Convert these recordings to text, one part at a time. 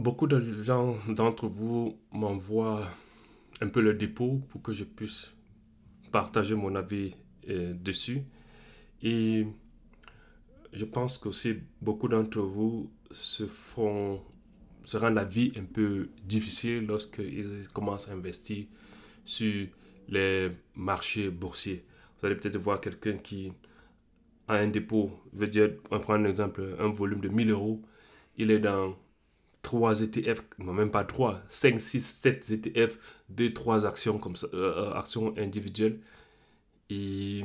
beaucoup de gens d'entre vous m'envoient un peu le dépôt pour que je puisse partager mon avis euh, dessus. Et je pense qu'aussi beaucoup d'entre vous se font se rendent la vie un peu difficile lorsqu'ils commencent à investir sur les marchés boursiers. Vous allez peut-être voir quelqu'un qui a un dépôt, veux dire, on prend un exemple, un volume de 1000 euros, il est dans 3 ETF, non même pas 3, 5, 6, 7 ETF, 2, 3 actions comme ça, euh, euh, actions individuelles. Et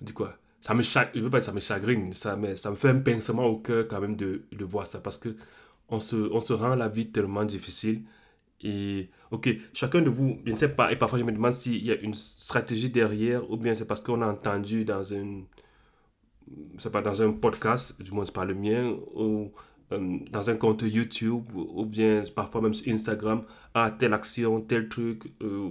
dis quoi ça me je veux pas ça me chagrine, ça me, ça me fait un pincement au cœur quand même de, de voir ça parce que on se, on se rend la vie tellement difficile. Et ok, chacun de vous, je ne sais pas, et parfois je me demande s'il y a une stratégie derrière ou bien c'est parce qu'on a entendu dans c'est pas dans un podcast, du moins c'est pas le mien, ou dans un compte YouTube, ou bien parfois même sur Instagram, ah, telle action, tel truc, euh,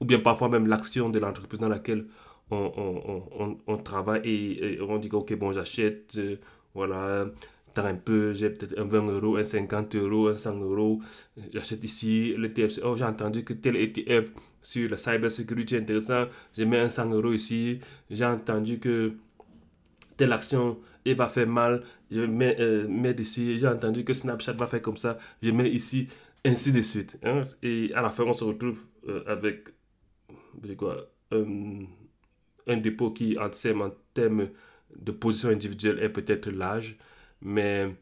ou bien parfois même l'action de l'entreprise dans laquelle on, on, on, on travaille et, on dit, ok, bon, j'achète, euh, voilà, t'as un peu, j'ai peut-être un 20 euros, un 50 euros, un 100 euros, j'achète ici, l'ETF, oh, j'ai entendu que tel ETF sur la cybersécurité intéressant, je mets un 100 euros ici, j'ai entendu que telle action il va faire mal, je mets, euh, mets ici, j'ai entendu que Snapchat va faire comme ça, je mets ici, ainsi de suite. Hein. Et à la fin, on se retrouve euh, avec quoi, un dépôt qui, en termes de position individuelle, est peut-être l'âge, mais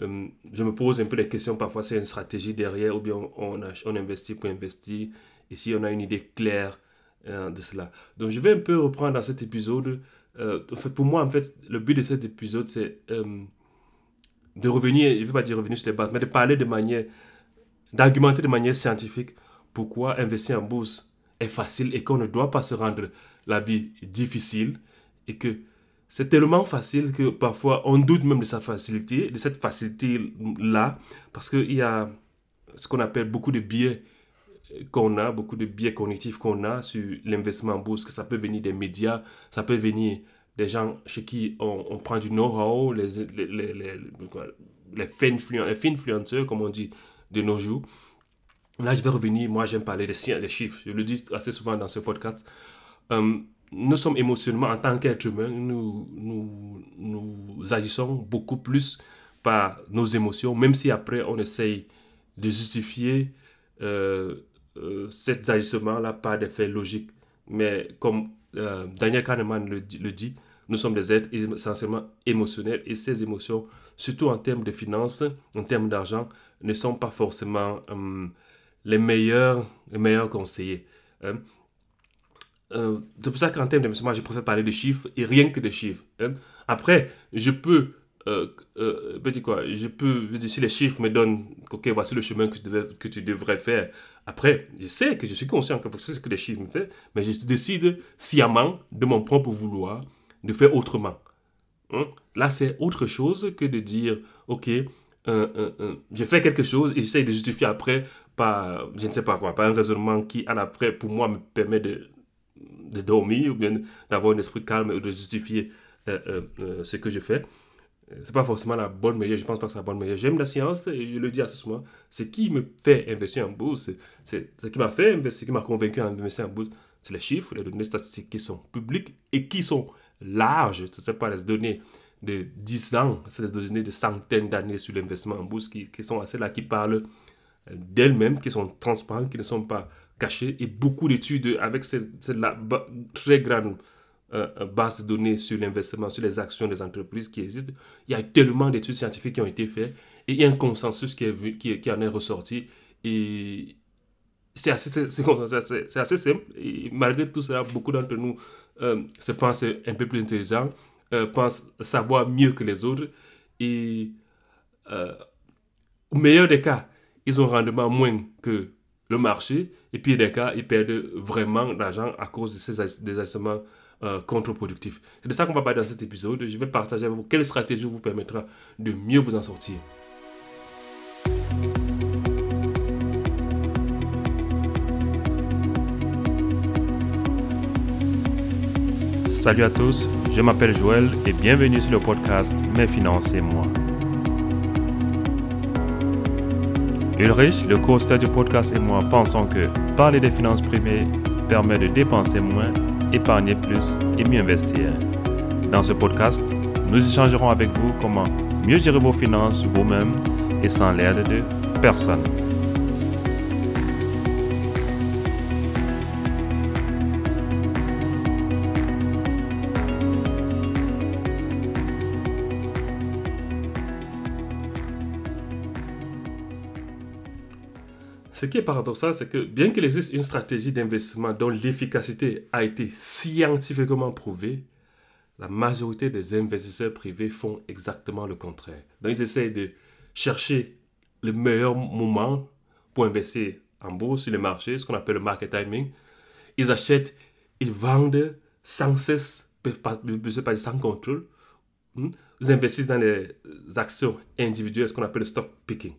euh, je me pose un peu les questions. Parfois, c'est une stratégie derrière, ou bien on, on investit pour investir. Et si on a une idée claire euh, de cela. Donc, je vais un peu reprendre dans cet épisode. Euh, pour moi, en fait, le but de cet épisode, c'est de revenir, je ne veux pas dire revenir sur les bases, mais de parler de manière, d'argumenter de manière scientifique pourquoi investir en bourse est facile et qu'on ne doit pas se rendre la vie difficile et que c'est tellement facile que parfois on doute même de sa facilité, de cette facilité-là, parce qu'il y a ce qu'on appelle beaucoup de biais qu'on a, beaucoup de biais cognitifs qu'on a sur l'investissement en bourse, que ça peut venir des médias, ça peut venir des gens chez qui on, prend du know-how, les, les, les, les, les influenceurs, comme on dit de nos jours. Là, je vais revenir, moi j'aime parler des, des chiffres, je le dis assez souvent dans ce podcast. Euh, nous sommes émotionnellement, en tant qu'être humain, nous, nous, nous agissons beaucoup plus par nos émotions, même si après on essaye de justifier euh, euh, cet agissement-là par des faits logiques. Mais comme euh, Daniel Kahneman le, dit, nous sommes des êtres essentiellement émotionnels et ces émotions, surtout en termes de finances, en termes d'argent, ne sont pas forcément les, meilleurs, les meilleurs conseillers. Hein. Euh, c'est pour ça qu'en termes d'investissement, je préfère parler de chiffres et rien que de chiffres. Hein. Après, je peux, euh, euh, quoi, je peux, je si les chiffres me donnent, ok, voici le chemin que tu, devais, que tu devrais faire. Après, je sais que je suis conscient que c'est ce que les chiffres me font, mais je décide sciemment, de mon propre vouloir, de faire autrement. Hein? Là, c'est autre chose que de dire, ok, je fais quelque chose et j'essaie de justifier après par, je ne sais pas quoi, par un raisonnement qui, à l'après, pour moi, me permet de de dormir ou bien d'avoir un esprit calme ou de justifier euh, euh, euh, ce que je fais. C'est pas forcément la bonne meilleure, je pense pas que c'est la bonne meilleure. J'aime la science et je le dis à ce moment. Ce qui me fait investir en bourse, c'est ce qui m'a fait investir, ce qui m'a convaincu à investir en bourse, c'est les chiffres, les données statistiques qui sont publiques et qui sont larges. Ce ne sont pas les données de 10 ans, c'est les données de centaines d'années sur l'investissement en bourse qui, qui, sont assez là, qui parlent d'elles-mêmes, qui sont transparentes, qui ne sont pas caché et beaucoup d'études avec cette, la très grande euh, euh, base de données sur l'investissement, sur les actions des entreprises qui existent. Il y a tellement d'études scientifiques qui ont été faites et il y a un consensus qui, en est ressorti. Et c'est assez, simple. Malgré tout ça, beaucoup d'entre nous euh, se pensent un peu plus intelligents, pensent savoir mieux que les autres. Et au meilleur des cas, ils ont un rendement moins que le marché. Et puis, des cas, ils perdent vraiment d'argent à cause de ces ajustements euh, contre-productifs. C'est de ça qu'on va parler dans cet épisode. Je vais partager avec vous quelle stratégie vous permettra de mieux vous en sortir. Salut à tous, je m'appelle Joël et bienvenue sur le podcast Mes finances et moi. Ulrich, le co-host du podcast et moi pensons que parler des finances privées permet de dépenser moins, épargner plus et mieux investir. Dans ce podcast, nous échangerons avec vous comment mieux gérer vos finances vous-même et sans l'aide de personne. Ce qui est paradoxal, c'est que bien qu'il existe une stratégie d'investissement dont l'efficacité a été scientifiquement prouvée, la majorité des investisseurs privés font exactement le contraire. Donc ils essayent de chercher le meilleur moment pour investir en bourse sur les marchés, ce qu'on appelle le market timing. Ils achètent, ils vendent sans cesse, sans contrôle. Hmm? Ils investissent dans les actions individuelles, ce qu'on appelle le stock picking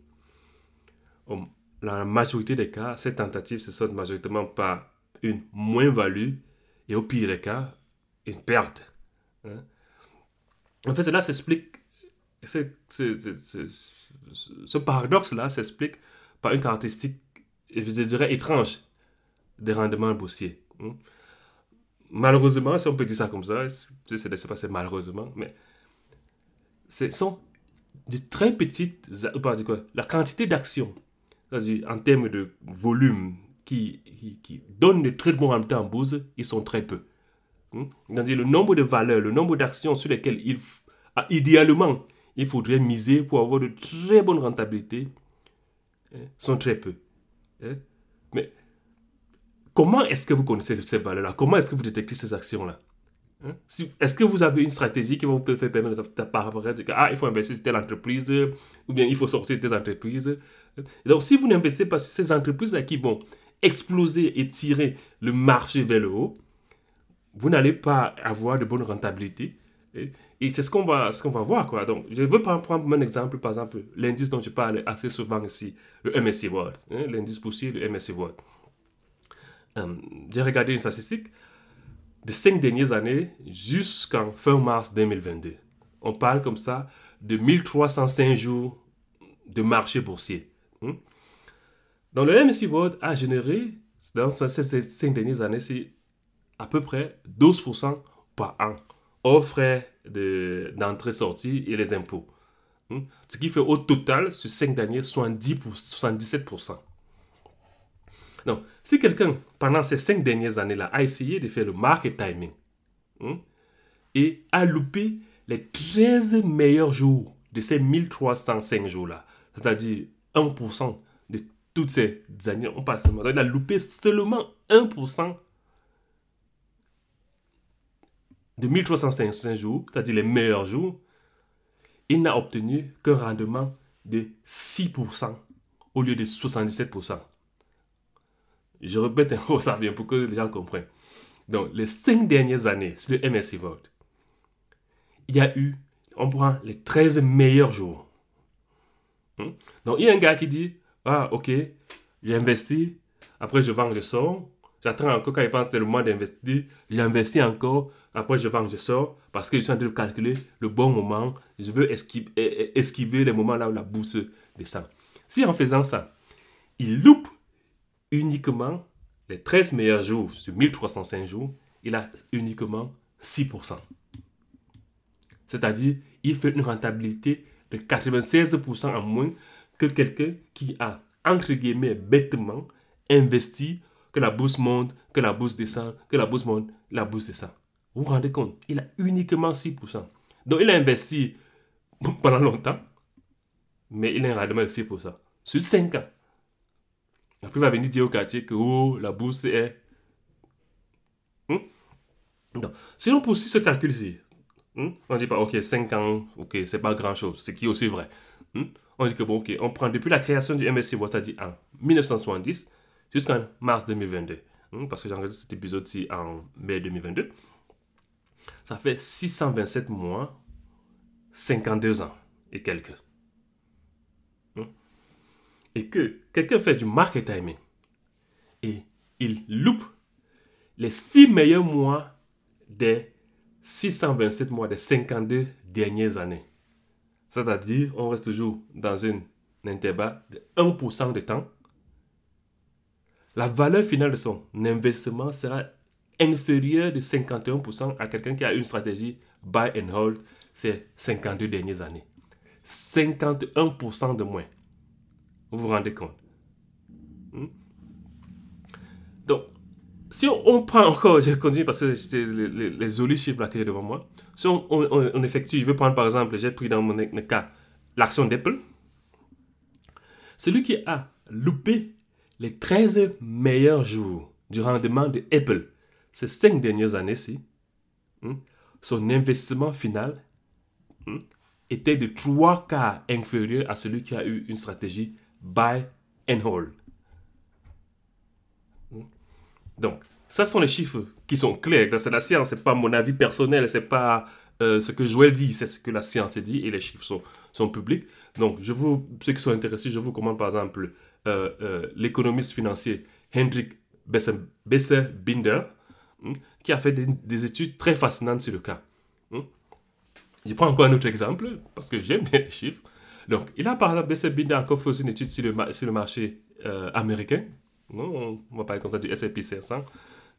la majorité des cas, ces tentatives se sont majoritairement par une moins-value et au pire des cas, une perte. Hein. En fait, cela s'explique, ce paradoxe-là s'explique par une caractéristique, je dirais, étrange des rendements boursiers. Hein. Malheureusement, si on peut dire ça comme ça, c'est pas malheureusement, mais ce sont de très petites, la quantité d'actions en termes de volume qui, qui, donnent de très bons résultats en bourse, ils sont très peu. Hmm? le nombre de valeurs, le nombre d'actions sur lesquelles il, ah, idéalement il faudrait miser pour avoir de très bonnes rentabilités hein, sont très peu. Hein? Mais comment est-ce que vous connaissez ces valeurs-là? Comment est-ce que vous détectez ces actions-là? Est-ce que vous avez une stratégie qui va vous faire permettre de ah, il faut investir dans telle entreprise ou bien il faut sortir de telle entreprise donc, si vous n'investissez pas sur ces entreprises-là qui vont exploser et tirer le marché vers le haut, vous n'allez pas avoir de bonne rentabilité. Et, c'est ce qu'on va, ce qu'on va voir. Quoi. Donc, je veux prendre un exemple, par exemple, l'indice dont je parle assez souvent ici, le MSCI World, hein, l'indice boursier, le MSCI World. Euh, j'ai regardé une statistique des cinq dernières années jusqu'en fin mars 2022. On parle comme ça de 1305 jours de marché boursier. Hmm? Dans le MSI World a généré, dans ces cinq dernières années, c'est à peu près 12% par an, hors frais d'entrée-sortie et les impôts. Hmm? Ce qui fait au total, sur cinq derniers, 70 77%. Donc, si quelqu'un, pendant ces cinq dernières années-là, a essayé de faire le market timing hmm, et a loupé les 13 meilleurs jours de ces 1305 jours-là, c'est-à-dire 1% de toutes ces années, on passe seulement. Il a loupé seulement 1% de 1355 jours, c'est-à-dire les meilleurs jours. Il n'a obtenu qu'un rendement de 6% au lieu de 77%. Je répète peu ça bien pour que les gens comprennent. Donc, les 5 dernières années sur le MSC Vote, il y a eu, on prend les 13 meilleurs jours. Hmm? Donc, il y a un gars qui dit Ah, ok, j'ai investi, après je vends, je sors. J'attends encore quand il pense que c'est le moment d'investir. J'investis encore, après je vends, je sors. Parce que je suis en train de calculer le bon moment. Je veux esquiver, esquiver les moments là où la bourse descend. Si en faisant ça, il loupe uniquement les 13 meilleurs jours sur 1305 jours, il a uniquement 6%. C'est-à-dire, il fait une rentabilité de 96% en moins que quelqu'un qui a, entre guillemets, bêtement investi que la bourse monte, que la bourse descend, que la bourse monte, la bourse descend. Vous vous rendez compte? Il a uniquement 6%. Donc il a investi pendant longtemps, mais il a un rendement de 6%. Sur 5 ans. Après, il va venir dire au quartier que oh, la bourse est... Hmm? Donc, si on poursuit ce calcul-ci, Hmm? On dit pas, ok, 5 ans, ok, c'est pas grand chose, ce qui est aussi vrai. Hmm? On dit que bon, ok, on prend depuis la création du MSC c'est-à-dire en 1970 jusqu'en mars 2022. Hmm? Parce que j'enregistre cet épisode-ci en mai 2022. Ça fait 627 mois, 52 ans et quelques. Et que quelqu'un fait du market timing et il loupe les 6 meilleurs mois des 627 mois des 52 dernières années. C'est-à-dire, on reste toujours dans une, un intervalle de 1% de temps, la valeur finale de son investissement sera inférieure de 51% à quelqu'un qui a une stratégie buy and hold ces 52 dernières années. 51% de moins. Vous vous rendez compte hmm? Donc, si on, prend encore, je continue parce que c'est les, les, jolis chiffres là que devant moi. Si on, effectue, je veux prendre par exemple, j'ai pris dans mon cas l'action d'Apple. Celui qui a loupé les 13 meilleurs jours du rendement de Apple ces 5 dernières années-ci, hmm, son investissement final hmm, était de 3 quarts inférieur à celui qui a eu une stratégie buy and hold. Donc, ça sont les chiffres qui sont clairs. C'est la science, c'est pas mon avis personnel, c'est pas euh, ce que Joël dit, c'est ce que la science dit et les chiffres sont, sont publics. Donc, je vous, ceux qui sont intéressés, je vous recommande par exemple euh, euh, l'économiste financier Hendrik Besser-Binder, hmm, qui a fait des, études très fascinantes sur le cas. Hmm. Je prends encore un autre exemple, parce que j'aime bien les chiffres. Donc, il a par exemple, Besser-Binder encore fait une étude sur le, sur le marché euh, américain. on va parler comme ça du S&P 500.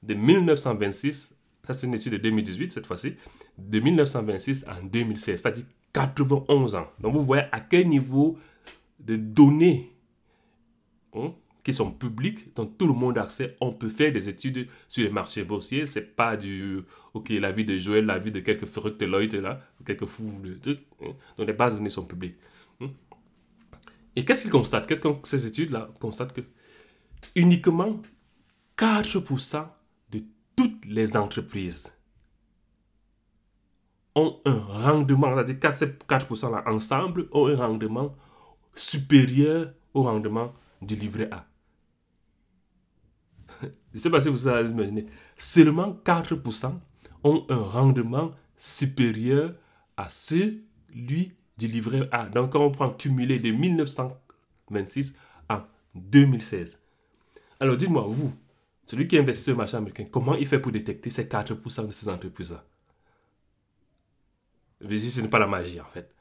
De 1926, ça c'est une étude de 2018 cette fois-ci, de 1926 à 2016, c'est-à-dire 91 ans. Donc, vous voyez à quel niveau de données Hein, qui sont publics, dont tout le monde a accès. On peut faire des études sur les marchés boursiers. C'est pas du, ok, la vie de Joël, la vie de quelques fructeloïdes là, quelques fous de trucs. Hein. Donc les bases de données sont publiques. Et qu'est-ce qu'ils constatent Qu'est-ce que ces études-là constatent que uniquement 4% de toutes les entreprises ont un rendement, c'est-à-dire 4%, là ensemble ont un rendement supérieur au rendement du livret A. Je ne sais pas si vous avez imaginé. Seulement 4% ont un rendement supérieur à celui du livret A. Donc, quand on prend cumulé de 1926 à 2016. Alors, dites-moi, vous, celui qui investit sur le marché américain, comment il fait pour détecter ces 4% de ces entreprises-là? Ce n'est pas la magie, en fait.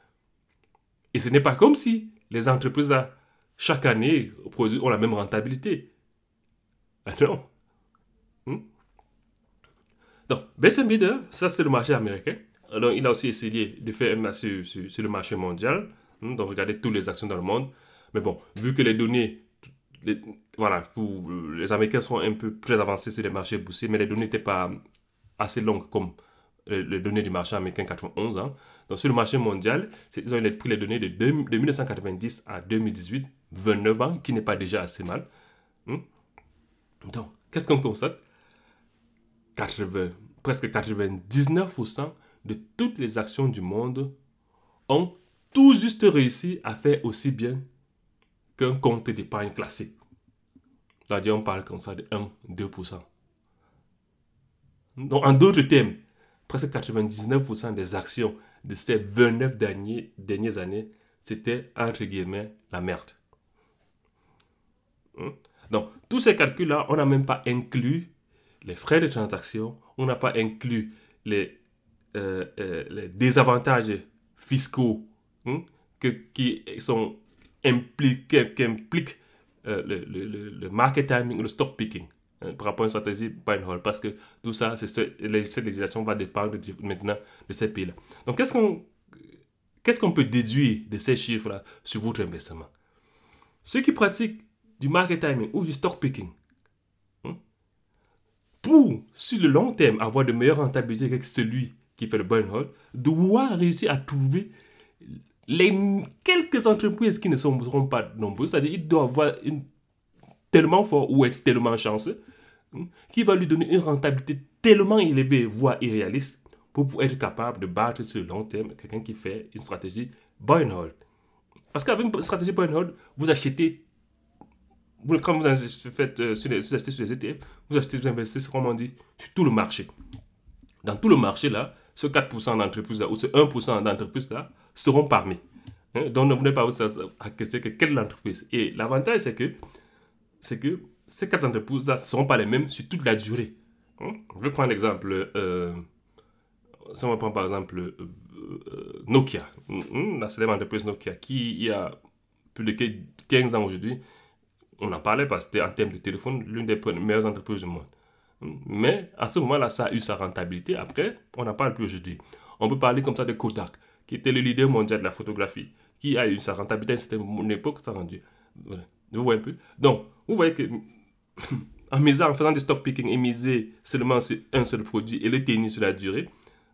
Et ce n'est pas comme si les entreprises-là chaque année ont la même rentabilité. Ah non. Hmm? Donc, Besson Bidder, ça c'est le marché américain. Donc, il a aussi essayé de faire un marché sur, le marché mondial, hmm, donc regarder toutes les actions dans le monde. Mais bon, vu que les données, voilà, pour, les Américains sont un peu plus avancés sur les marchés boursiers, mais les données n'étaient pas assez longues comme les données du marché américain 91. Hein. Donc, sur le marché mondial, ils ont pris les données de, de 1990 à 2018 29 ans, qui n'est pas déjà assez mal. Hmm? Donc, qu'est-ce qu'on constate? Presque 99% de toutes les actions du monde ont tout juste réussi à faire aussi bien qu'un compte d'épargne classique. C'est-à-dire, on parle comme ça de 1-2%. Donc, en d'autres termes, presque 99% des actions de ces 29 dernières années, c'était entre guillemets la merde. Hmm? Donc, tous ces calculs-là, on n'a même pas inclus les frais de transaction, on n'a pas inclus les, euh, euh, les désavantages fiscaux hmm, que, qui sont impliqués, qui impliquent euh, le, le, le, market timing, le stock picking hein, par rapport à une stratégie buy and hold, parce que tout ça, cette législation va dépendre maintenant de ces pays-là. Donc, qu'est-ce qu'on qu'est-ce qu'on peut déduire de ces chiffres-là sur votre investissement? Ceux qui pratiquent du market timing ou du stock picking, hein, pour, sur le long terme, avoir de meilleures rentabilités que celui qui fait le buy hold, doit réussir à trouver les quelques entreprises qui ne seront pas nombreuses, c'est-à-dire il doit avoir tellement fort ou être tellement chanceux, hein, qui va lui donner une rentabilité tellement élevée, voire irréaliste, pour être capable de battre sur le long terme quelqu'un qui fait une stratégie buy and hold. Parce qu'avec une stratégie buy and hold, vous achetez vous, quand vous faites euh, sur, les, ETF, vous achetez, vous investissez, comme on dit, sur tout le marché. Dans tout le marché, là, ce 4% d'entreprises-là ou ce 1% d'entreprises-là seront parmi. Hein? Donc, ne venez pas vous à questionner que quelle entreprise. Et l'avantage, c'est que, c'est que ces quatre entreprises-là ne seront pas les mêmes sur toute la durée. Hein? Je vais prendre l'exemple. Euh, si on prend par exemple euh, euh, Nokia, hein, la célèbre entreprise Nokia, qui il y a plus de 15 ans aujourd'hui, on n'en parlait pas. C'était en termes de téléphone l'une des meilleures entreprises du monde. Mais à ce moment-là, ça a eu sa rentabilité. Après, on n'en parle plus aujourd'hui. On peut parler comme ça de Kodak, qui était le leader mondial de la photographie, qui a eu sa rentabilité à une époque, ça rendu. Vous voyez peu Donc, vous voyez que en en faisant du stock picking et miser seulement sur un seul produit et le tenir sur la durée,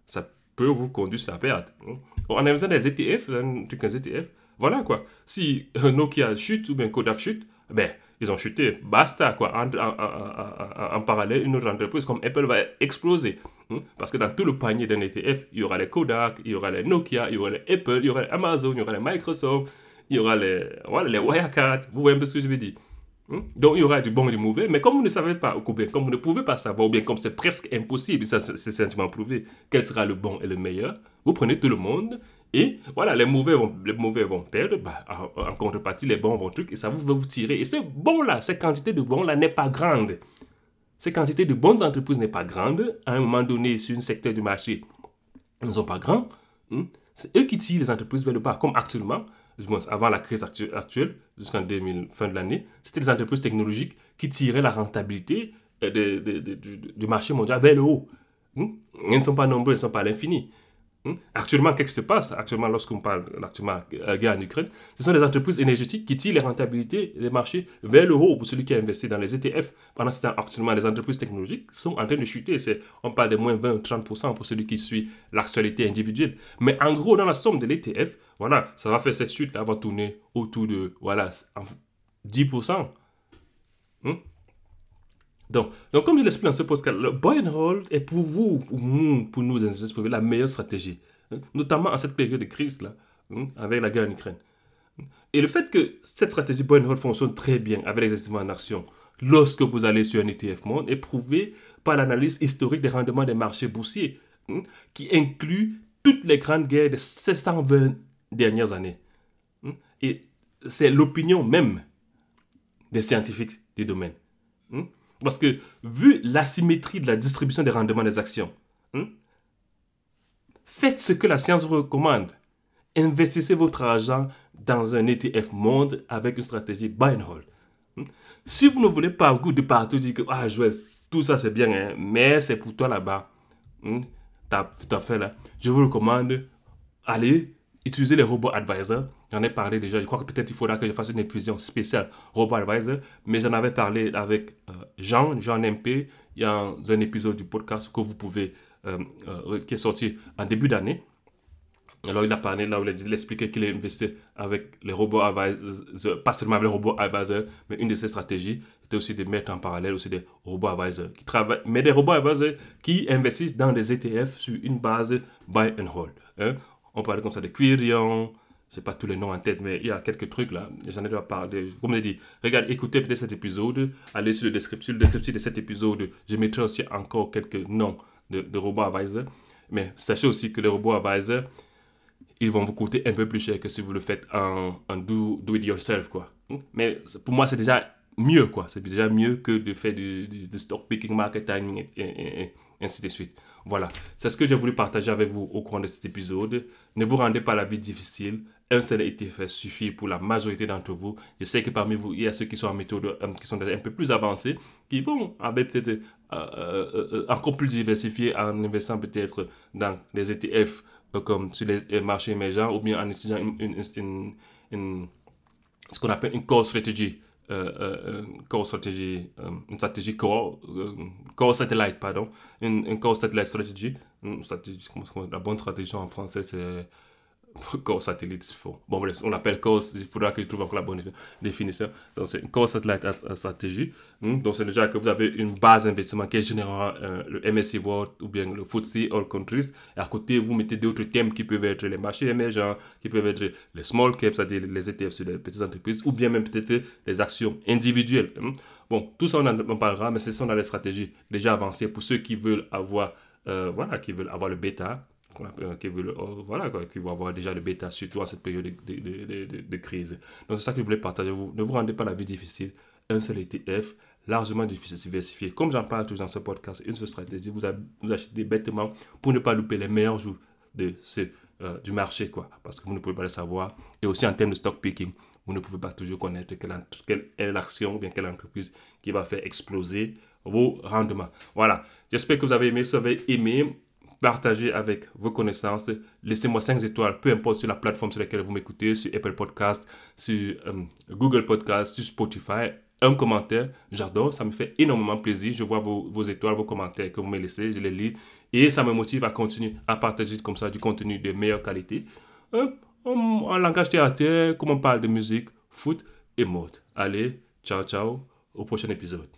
ça peut vous conduire sur la perte. En besoin des ETF, un truc un ETF, voilà quoi. Si Nokia chute ou bien Kodak chute, ben, ils ont chuté, basta quoi. En, en, parallèle, une autre entreprise comme Apple va exploser. Hein. Parce que dans tout le panier d'un ETF, il y aura les Kodak, il y aura les Nokia, il y aura les Apple, il y aura les Amazon, il y aura les Microsoft, il y aura les, voilà, les Wirecard. Vous voyez un peu ce que je veux dire. Hein. Donc il y aura du bon et du mauvais, mais comme vous ne savez pas, ou bien comme vous ne pouvez pas savoir, ou bien comme c'est presque impossible, ça c'est scientifiquement prouvé, quel sera le bon et le meilleur, vous prenez tout le monde et voilà, les mauvais vont, les mauvais vont perdre, bah, en, contrepartie, les bons vont truc, et ça va vous tirer. Et ce bon-là, cette quantité de bons-là n'est pas grande. Cette quantité de bonnes entreprises n'est pas grande. À un moment donné, sur un secteur du marché, ils ne sont pas grands. Hmm? C'est eux qui tirent les entreprises vers le bas, comme actuellement, avant la crise actuelle, jusqu'en 2000, fin de l'année, c'était les entreprises technologiques qui tiraient la rentabilité euh, du marché mondial vers le haut. Hmm? Ils ne sont pas nombreux, ils ne sont pas à l'infini. Hmm? Actuellement, qu'est-ce qui se passe Actuellement, lorsqu'on parle actuellement la guerre en Ukraine, ce sont les entreprises énergétiques qui tirent les rentabilités des marchés vers le haut pour celui qui a investi dans les ETF. Pendant ce temps, actuellement, les entreprises technologiques sont en train de chuter. On parle de moins 20 ou 30% pour celui qui suit l'actualité individuelle. Mais en gros, dans la somme de l'ETF, voilà, ça va faire cette chute-là, va tourner autour de voilà, 10%. Donc, donc comme je l'explique dans ce podcast, le buy and hold est pour vous, pour nous, pour nous la meilleure stratégie. Hein, notamment en cette période de crise-là, hein, avec la guerre en Ukraine. Et le fait que cette stratégie buy and hold fonctionne très bien avec les investissements en action, lorsque vous allez sur un ETF monde, est prouvé par l'analyse historique des rendements des marchés boursiers, hein, qui inclut toutes les grandes guerres des 720 dernières années. Et c'est l'opinion même des scientifiques du domaine. Parce que vu l'asymétrie de la distribution des rendements des actions, hein, faites ce que la science vous recommande. Investissez votre argent dans un ETF monde avec une stratégie buy and hold. Hein. Si vous ne voulez pas goût de partout dire que ah, Joël, tout ça c'est bien, hein, mais c'est pour toi là-bas. Hein, tu as fait là. Je vous recommande, allez utiliser les robots advisors J'en ai parlé déjà. Je crois que peut-être il faudra que je fasse une émission spéciale Robot Advisor. Mais j'en avais parlé avec euh, Jean, Jean MP. Il y a un, épisode du podcast que vous pouvez, euh, euh, qui est sorti en début d'année. Alors, il a parlé là où il expliquait qu'il a investi avec les robots advisors, pas seulement avec les robots advisors, mais une de ses stratégies, c'était aussi de mettre en parallèle aussi des robots advisors qui travaillent, mais des robots advisors qui investissent dans des ETF sur une base buy and hold. Hein. On parlait comme ça de Quirion, je sais pas tous les noms en tête, mais il y a quelques trucs là. J'en ai déjà parlé. Comme je dit, regarde, écoutez peut-être cet épisode. Allez sur le description, le descriptif de cet épisode. Je mettrai aussi encore quelques noms de, de robots advisors. Mais sachez aussi que les robots advisors, ils vont vous coûter un peu plus cher que si vous le faites en, en do, it yourself, quoi. Mais pour moi, c'est déjà mieux, quoi. C'est déjà mieux que de faire du, stock picking, marketing et ainsi de suite. Voilà, c'est ce que j'ai voulu partager avec vous au cours de cet épisode. Ne vous rendez pas la vie difficile. Un seul ETF suffit pour la majorité d'entre vous. Je sais que parmi vous, il y a ceux qui sont en méthode, euh, qui sont un peu plus avancés, qui vont avec peut-être euh, euh, encore plus diversifié en investissant peut-être dans les ETF comme sur les marchés émergents ou bien en une, ce qu'on appelle une core strategy core stratégie, euh, une stratégie core, core satellite, pardon, une, une core satellite strategy, stratégie, la bonne stratégie en français c'est Core satellite, bon bref, on l'appelle core, il faudra que trouve encore la bonne définition. Donc c'est une satellite stratégie. Hmm, donc c'est déjà que vous avez une base d'investissement qui est généralement euh, le MSCI World ou bien le FTSE All Countries. Et à côté, vous mettez d'autres thèmes qui peuvent être les marchés émergents, qui peuvent être les small caps, c'est-à-dire les ETF sur les petites entreprises, ou bien même peut-être les actions individuelles. Hmm? Bon, tout ça on en parlera, mais ce sont dans les stratégies déjà avancées pour ceux qui veulent avoir, euh, voilà, qui veulent avoir le bêta qui veulent, oh, voilà, quoi, qui vont avoir déjà le bêta, surtout en cette période de, de, de, de crise. Donc c'est ça que je voulais partager. Vous, ne vous rendez pas la vie difficile. Un seul ETF, largement diversifié. Comme j'en parle toujours dans ce podcast, une seule stratégie, vous, vous achetez bêtement pour ne pas louper les meilleurs jours de ce, euh, du marché, quoi, parce que vous ne pouvez pas le savoir. Et aussi en termes de stock picking, vous ne pouvez pas toujours connaître quelle, quelle est l'action ou bien quelle entreprise qui va faire exploser vos rendements. Voilà, j'espère que vous avez aimé. Si vous avez aimé, partagez avec vos connaissances. Laissez-moi 5 étoiles, peu importe sur la plateforme sur laquelle vous m'écoutez, sur Apple Podcast, sur euh, Google Podcast, sur Spotify. Un commentaire, j'adore, ça me fait énormément plaisir. Je vois vos, étoiles, vos commentaires que vous me laissez, je les lis et ça me motive à continuer à partager comme ça du contenu de meilleure qualité. Euh, en, langage théâtre, comme on parle de musique, foot et mode. Allez, ciao ciao, au prochain épisode.